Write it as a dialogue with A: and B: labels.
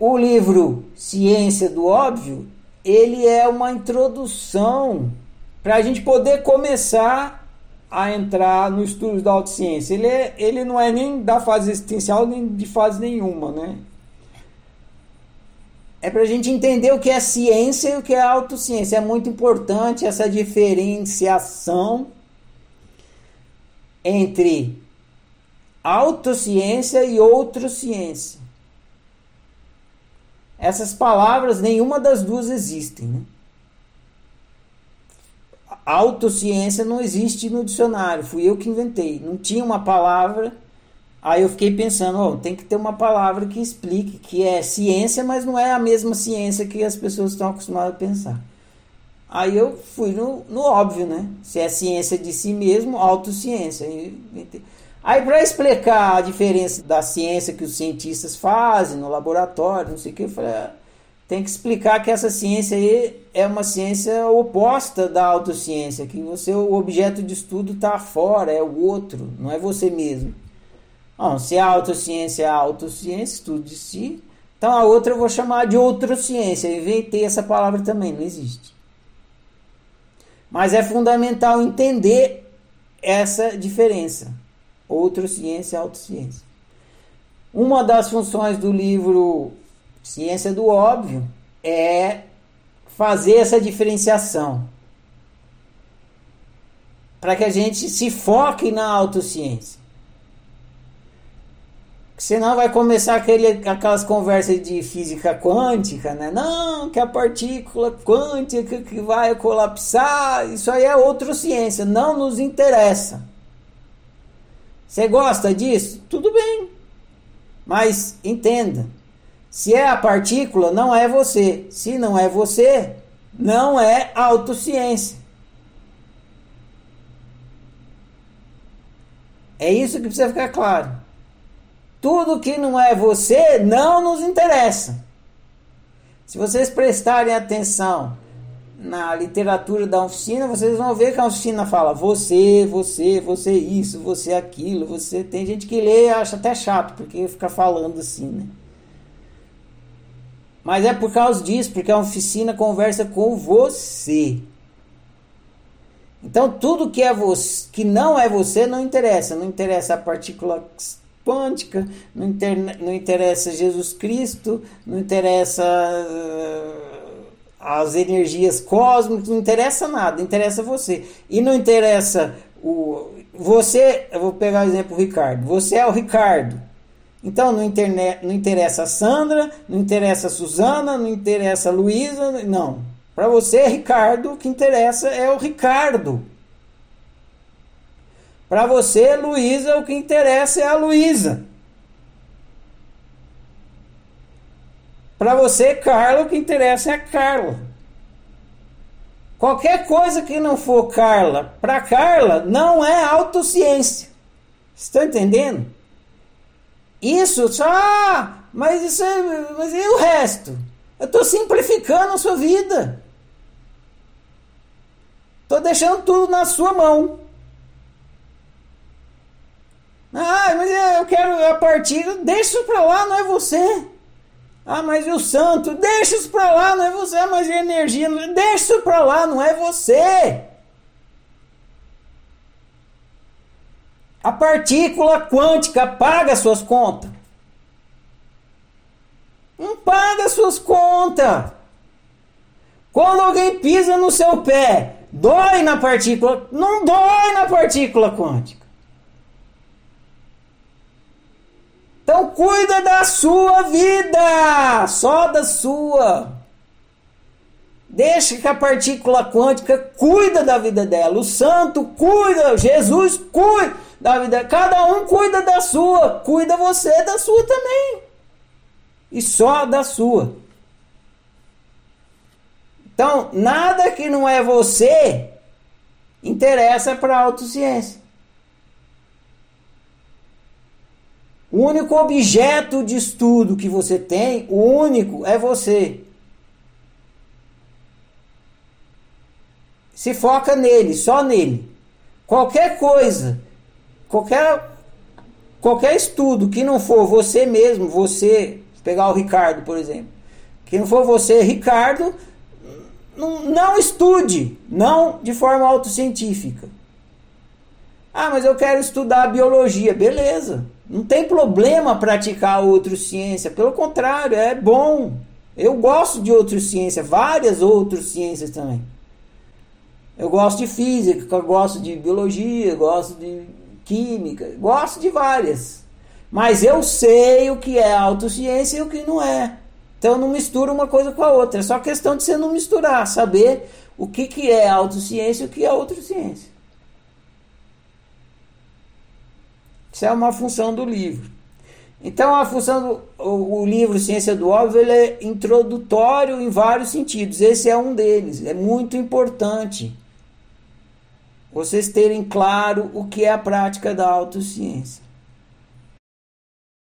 A: o livro Ciência do Óbvio, ele é uma introdução para a gente poder começar a entrar no estudo da autociência. Ele, é, ele não é nem da fase existencial, nem de fase nenhuma, né? É para a gente entender o que é ciência e o que é autociência. É muito importante essa diferenciação entre autociência e outrociência. Essas palavras, nenhuma das duas existem. Né? Autociência não existe no dicionário, fui eu que inventei. Não tinha uma palavra. Aí eu fiquei pensando, oh, tem que ter uma palavra que explique que é ciência, mas não é a mesma ciência que as pessoas estão acostumadas a pensar. Aí eu fui no, no óbvio, né? Se é ciência de si mesmo, autociência. Aí, para explicar a diferença da ciência que os cientistas fazem no laboratório, não sei o que, eu falei, ah, tem que explicar que essa ciência aí é uma ciência oposta da autociência, que o objeto de estudo está fora, é o outro, não é você mesmo. Bom, se a autociência é a autociência, estudo de si, então a outra eu vou chamar de outrociência. Eu inventei essa palavra também, não existe. Mas é fundamental entender essa diferença ciência e autociência. Uma das funções do livro Ciência do Óbvio é fazer essa diferenciação para que a gente se foque na autociência. Senão vai começar aquele, aquelas conversas de física quântica, né? Não, que a partícula quântica que vai colapsar, isso aí é outra ciência, não nos interessa. Você gosta disso? Tudo bem. Mas entenda: se é a partícula, não é você. Se não é você, não é autociência. É isso que precisa ficar claro. Tudo que não é você não nos interessa. Se vocês prestarem atenção na literatura da oficina, vocês vão ver que a oficina fala você, você, você isso, você aquilo, você. Tem gente que lê e acha até chato, porque fica falando assim, né? Mas é por causa disso, porque a oficina conversa com você. Então tudo que é você, que não é você não interessa, não interessa a partícula quântica, não, inter, não interessa Jesus Cristo, não interessa uh, as energias cósmicas, não interessa nada, interessa você. E não interessa o. Você, eu vou pegar o exemplo do Ricardo. Você é o Ricardo. Então não, interne, não interessa a Sandra, não interessa a Suzana, não interessa a Luísa, não. Para você, Ricardo, o que interessa é o Ricardo. Para você, Luísa, o que interessa é a Luísa. Para você, Carla, o que interessa é Carla. Qualquer coisa que não for Carla, para Carla, não é autociência. Estão entendendo? Isso só. Ah, mas isso é, Mas e o resto? Eu estou simplificando a sua vida. Estou deixando tudo na sua mão. Ah, mas eu quero a partir. Deixa para lá, não é você. Ah, mas o santo? Deixa isso pra lá, não é você. Ah, mas a energia? Deixa isso pra lá, não é você. A partícula quântica paga suas contas. Não paga suas contas. Quando alguém pisa no seu pé, dói na partícula, não dói na partícula quântica. Então cuida da sua vida, só da sua. Deixa que a partícula quântica cuida da vida dela. O santo cuida, Jesus cuida da vida. Cada um cuida da sua. Cuida você da sua também. E só da sua. Então, nada que não é você interessa para a autociência. O único objeto de estudo que você tem, o único, é você. Se foca nele, só nele. Qualquer coisa, qualquer, qualquer estudo que não for você mesmo, você pegar o Ricardo, por exemplo. Quem for você, Ricardo, não, não estude, não de forma autocientífica. Ah, mas eu quero estudar biologia. Beleza. Não tem problema praticar outra ciência. Pelo contrário, é bom. Eu gosto de outras ciências, várias outras ciências também. Eu gosto de física, gosto de biologia, gosto de química, gosto de várias. Mas eu sei o que é autociência e o que não é. Então não mistura uma coisa com a outra. É só questão de você não misturar, saber o que, que é autociência e o que é outra ciência. Isso é uma função do livro. Então a função do o, o livro Ciência do Óbvio ele é introdutório em vários sentidos. Esse é um deles. É muito importante vocês terem claro o que é a prática da autociência.